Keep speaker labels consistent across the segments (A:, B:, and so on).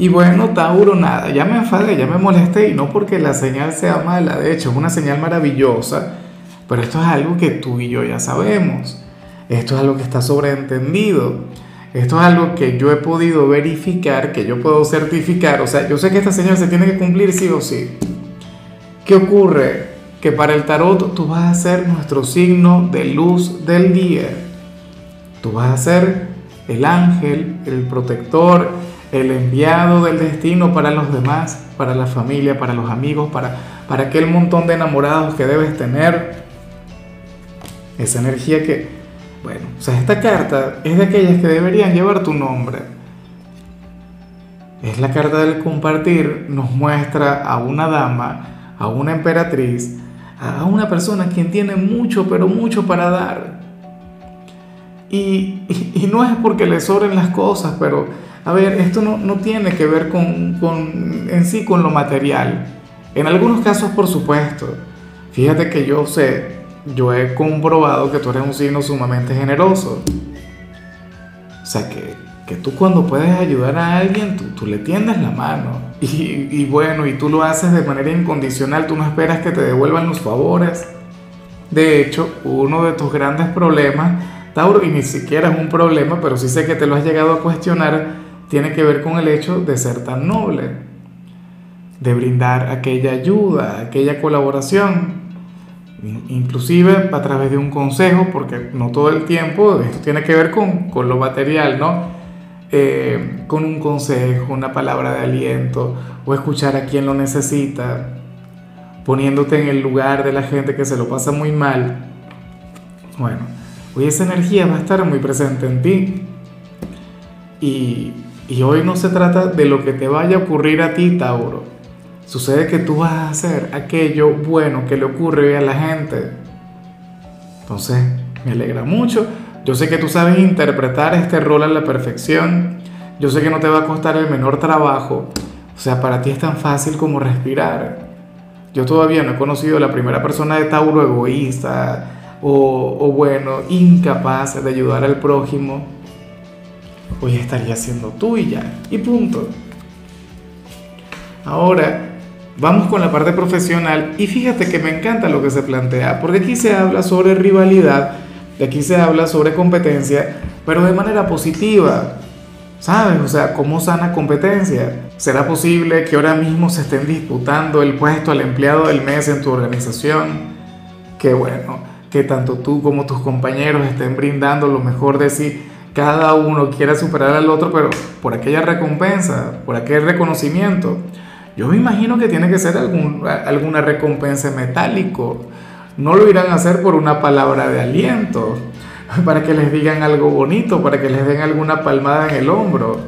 A: Y bueno, Tauro, nada, ya me enfadé, ya me molesté y no porque la señal sea mala, de hecho es una señal maravillosa, pero esto es algo que tú y yo ya sabemos, esto es algo que está sobreentendido, esto es algo que yo he podido verificar, que yo puedo certificar, o sea, yo sé que esta señal se tiene que cumplir sí o sí. ¿Qué ocurre? Que para el tarot tú vas a ser nuestro signo de luz del día, tú vas a ser el ángel, el protector, el enviado del destino para los demás, para la familia, para los amigos, para, para aquel montón de enamorados que debes tener. Esa energía que, bueno, o sea, esta carta es de aquellas que deberían llevar tu nombre. Es la carta del compartir, nos muestra a una dama, a una emperatriz, a una persona quien tiene mucho, pero mucho para dar. Y, y, no es porque le sobren las cosas, pero a ver, esto no, no tiene que ver con, con, en sí con lo material. En algunos casos, por supuesto. Fíjate que yo sé, yo he comprobado que tú eres un signo sumamente generoso. O sea, que, que tú cuando puedes ayudar a alguien, tú, tú le tiendes la mano. Y, y bueno, y tú lo haces de manera incondicional, tú no esperas que te devuelvan los favores. De hecho, uno de tus grandes problemas, Tauro, y ni siquiera es un problema, pero sí sé que te lo has llegado a cuestionar, tiene que ver con el hecho de ser tan noble, de brindar aquella ayuda, aquella colaboración, inclusive a través de un consejo, porque no todo el tiempo esto tiene que ver con, con lo material, ¿no? Eh, con un consejo, una palabra de aliento, o escuchar a quien lo necesita, poniéndote en el lugar de la gente que se lo pasa muy mal. Bueno, hoy esa energía va a estar muy presente en ti. Y y hoy no se trata de lo que te vaya a ocurrir a ti, Tauro. Sucede que tú vas a hacer aquello bueno que le ocurre a la gente. Entonces, me alegra mucho. Yo sé que tú sabes interpretar este rol a la perfección. Yo sé que no te va a costar el menor trabajo. O sea, para ti es tan fácil como respirar. Yo todavía no he conocido a la primera persona de Tauro egoísta o, o bueno, incapaz de ayudar al prójimo hoy estaría siendo tuya y punto. Ahora, vamos con la parte profesional y fíjate que me encanta lo que se plantea, porque aquí se habla sobre rivalidad, de aquí se habla sobre competencia, pero de manera positiva. ¿Sabes? O sea, ¿cómo sana competencia? ¿Será posible que ahora mismo se estén disputando el puesto al empleado del mes en tu organización? Que bueno, que tanto tú como tus compañeros estén brindando lo mejor de sí cada uno quiera superar al otro, pero por aquella recompensa, por aquel reconocimiento. Yo me imagino que tiene que ser algún, alguna recompensa metálico. No lo irán a hacer por una palabra de aliento, para que les digan algo bonito, para que les den alguna palmada en el hombro.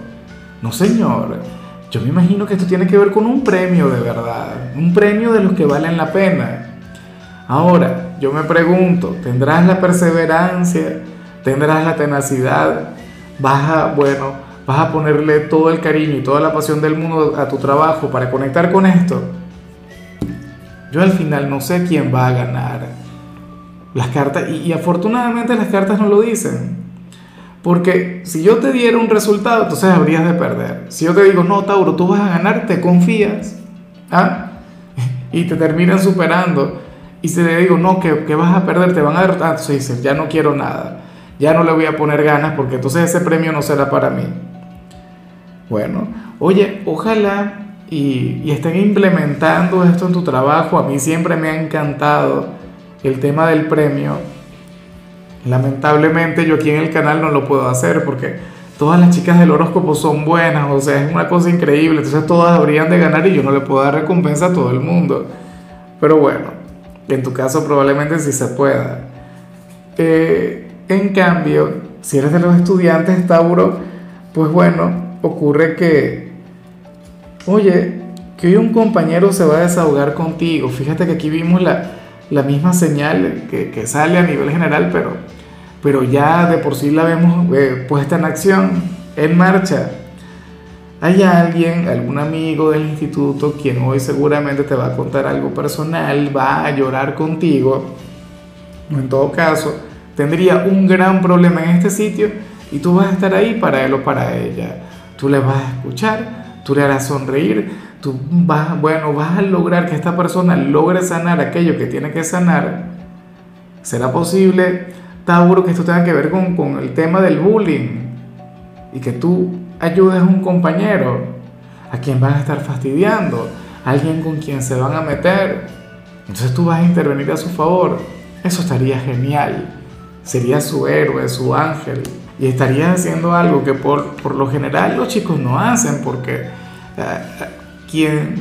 A: No, señor. Yo me imagino que esto tiene que ver con un premio de verdad, un premio de los que valen la pena. Ahora, yo me pregunto, ¿tendrás la perseverancia? Tendrás la tenacidad, vas a, bueno, vas a ponerle todo el cariño y toda la pasión del mundo a tu trabajo para conectar con esto. Yo al final no sé quién va a ganar. Las cartas, y, afortunadamente las cartas no lo dicen. Porque si yo te diera un resultado, entonces habrías de perder. Si yo te digo, no, Tauro, tú vas a ganar, te confías. ¿ah? Y te terminan superando. Y si te digo, no, que, que vas a perder, te van a dar. Ah, entonces dices, ya no quiero nada ya no le voy a poner ganas porque entonces ese premio no será para mí. Bueno, oye, ojalá y, estén implementando esto en tu trabajo. A mí siempre me ha encantado el tema del premio. Lamentablemente yo aquí en el canal no lo puedo hacer porque todas las chicas del horóscopo son buenas, o sea, es una cosa increíble, entonces todas habrían de ganar y yo no le puedo dar recompensa a todo el mundo. Pero bueno, en tu caso probablemente sí se pueda. Eh, en cambio, si eres de los estudiantes, Tauro, pues bueno, ocurre que, oye, que hoy un compañero se va a desahogar contigo. Fíjate que aquí vimos la, la misma señal que, que, sale a nivel general, pero, pero ya de por sí la vemos eh, puesta en acción, en marcha. Hay alguien, algún amigo del instituto, quien hoy seguramente te va a contar algo personal, va a llorar contigo, en todo caso, tendría un gran problema en este sitio y tú vas a estar ahí para él o para ella. Tú le vas a escuchar, tú le harás sonreír, tú vas, bueno, vas a lograr que esta persona logre sanar aquello que tiene que sanar. ¿Será posible, Tauro, que esto tenga que ver con, con el tema del bullying? Y que tú ayudes a un compañero a quien van a estar fastidiando, alguien con quien se van a meter. Entonces tú vas a intervenir a su favor. Eso estaría genial. Sería su héroe, su ángel. Y estarías haciendo algo que por, por lo general los chicos no hacen porque uh, quien,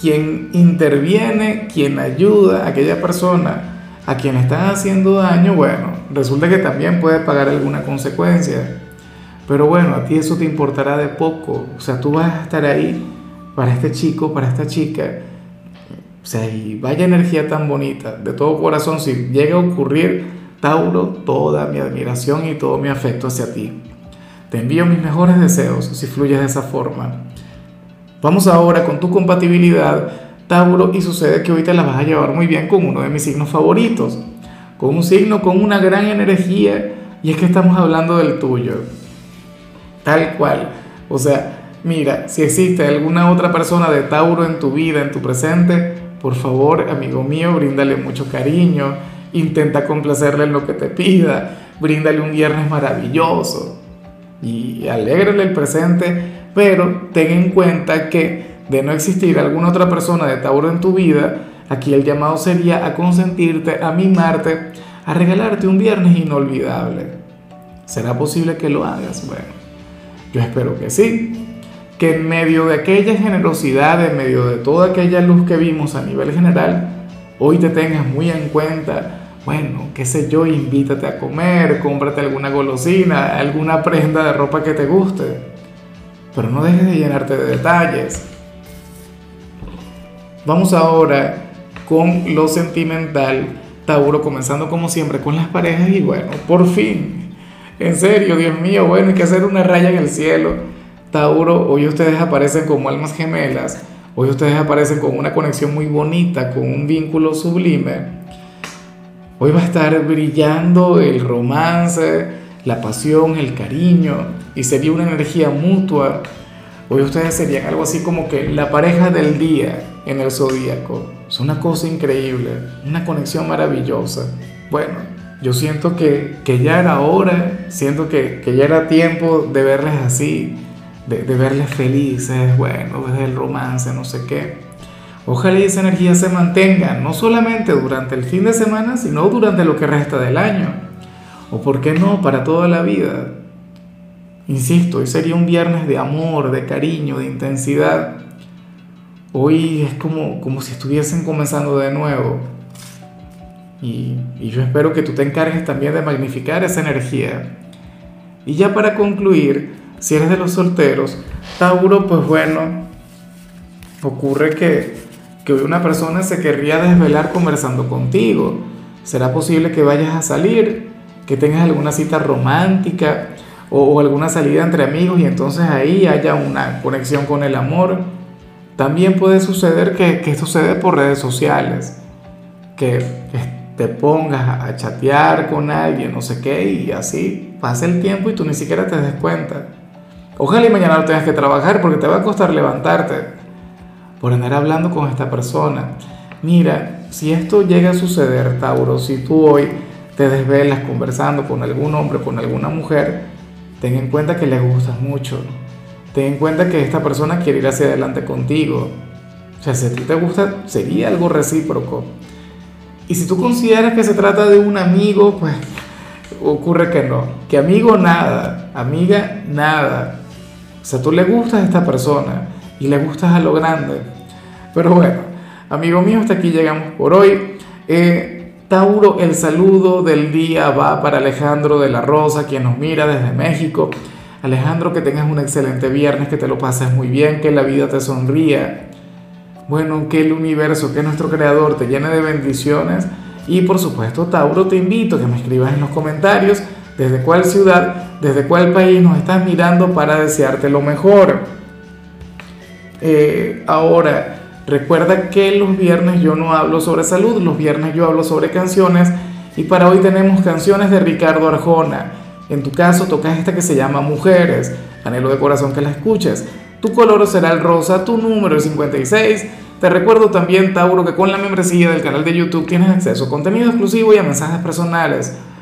A: quien interviene, quien ayuda a aquella persona a quien le están haciendo daño, bueno, resulta que también puede pagar alguna consecuencia. Pero bueno, a ti eso te importará de poco. O sea, tú vas a estar ahí para este chico, para esta chica. O sea, y vaya energía tan bonita, de todo corazón, si llega a ocurrir, Tauro, toda mi admiración y todo mi afecto hacia ti. Te envío mis mejores deseos si fluyes de esa forma. Vamos ahora con tu compatibilidad, Tauro, y sucede que hoy te la vas a llevar muy bien con uno de mis signos favoritos, con un signo con una gran energía, y es que estamos hablando del tuyo tal cual. O sea, mira, si existe alguna otra persona de Tauro en tu vida, en tu presente, por favor, amigo mío, bríndale mucho cariño, intenta complacerle en lo que te pida, bríndale un viernes maravilloso y alégrale el presente, pero ten en cuenta que de no existir alguna otra persona de Tauro en tu vida, aquí el llamado sería a consentirte, a mimarte, a regalarte un viernes inolvidable. ¿Será posible que lo hagas? Bueno. Yo espero que sí, que en medio de aquella generosidad, en medio de toda aquella luz que vimos a nivel general, hoy te tengas muy en cuenta, bueno, qué sé yo, invítate a comer, cómprate alguna golosina, alguna prenda de ropa que te guste, pero no dejes de llenarte de detalles. Vamos ahora con lo sentimental, Tauro, comenzando como siempre con las parejas y bueno, por fin en serio, Dios mío, bueno, hay que hacer una raya en el cielo. Tauro, hoy ustedes aparecen como almas gemelas, hoy ustedes aparecen con una conexión muy bonita, con un vínculo sublime. Hoy va a estar brillando el romance, la pasión, el cariño, y sería una energía mutua. Hoy ustedes serían algo así como que la pareja del día en el zodíaco. Es una cosa increíble, una conexión maravillosa. Bueno, yo siento que, ya era hora, siento que, ya era tiempo de verles así, de, verles felices, bueno, desde el romance, no sé qué. Ojalá esa energía se mantenga, no solamente durante el fin de semana, sino durante lo que resta del año. O por qué no, para toda la vida. Insisto, hoy sería un viernes de amor, de cariño, de intensidad. Hoy es como, como si estuviesen comenzando de nuevo. Y, yo espero que tú te encargues también de magnificar esa energía. Y ya para concluir, si eres de los solteros, Tauro, pues bueno, ocurre que, que hoy una persona se querría desvelar conversando contigo. ¿Será posible que vayas a salir? Que tengas alguna cita romántica o, alguna salida entre amigos y entonces ahí haya una conexión con el amor. También puede suceder que, que dé por redes sociales, que, que te pongas a chatear con alguien, no sé qué, y así pasa el tiempo y tú ni siquiera te des cuenta. Ojalá y mañana no tengas que trabajar porque te va a costar levantarte por andar hablando con esta persona. Mira, si esto llega a suceder, Tauro, si tú hoy te desvelas conversando con algún hombre, con alguna mujer, ten en cuenta que le gustas mucho. Ten en cuenta que esta persona quiere ir hacia adelante contigo. O sea, si a ti te gusta, sería algo recíproco. Y si tú consideras que se trata de un amigo, pues ocurre que no. Que amigo nada, amiga nada. O sea, tú le gustas a esta persona y le gustas a lo grande. Pero bueno, amigo mío, hasta aquí llegamos por hoy. Eh, Tauro, el saludo del día va para Alejandro de la Rosa, quien nos mira desde México. Alejandro, que tengas un excelente viernes, que te lo pases muy bien, que la vida te sonría. Bueno, que el universo, que nuestro creador te llene de bendiciones. Y por supuesto, Tauro, te invito a que me escribas en los comentarios desde cuál ciudad, desde cuál país nos estás mirando para desearte lo mejor. Eh, ahora, recuerda que los viernes yo no hablo sobre salud, los viernes yo hablo sobre canciones y para hoy tenemos canciones de Ricardo Arjona. En tu caso tocas esta que se llama Mujeres, anhelo de corazón que la escuches. Tu color será el rosa, tu número es 56. Te recuerdo también, Tauro, que con la membresía del canal de YouTube tienes acceso a contenido exclusivo y a mensajes personales.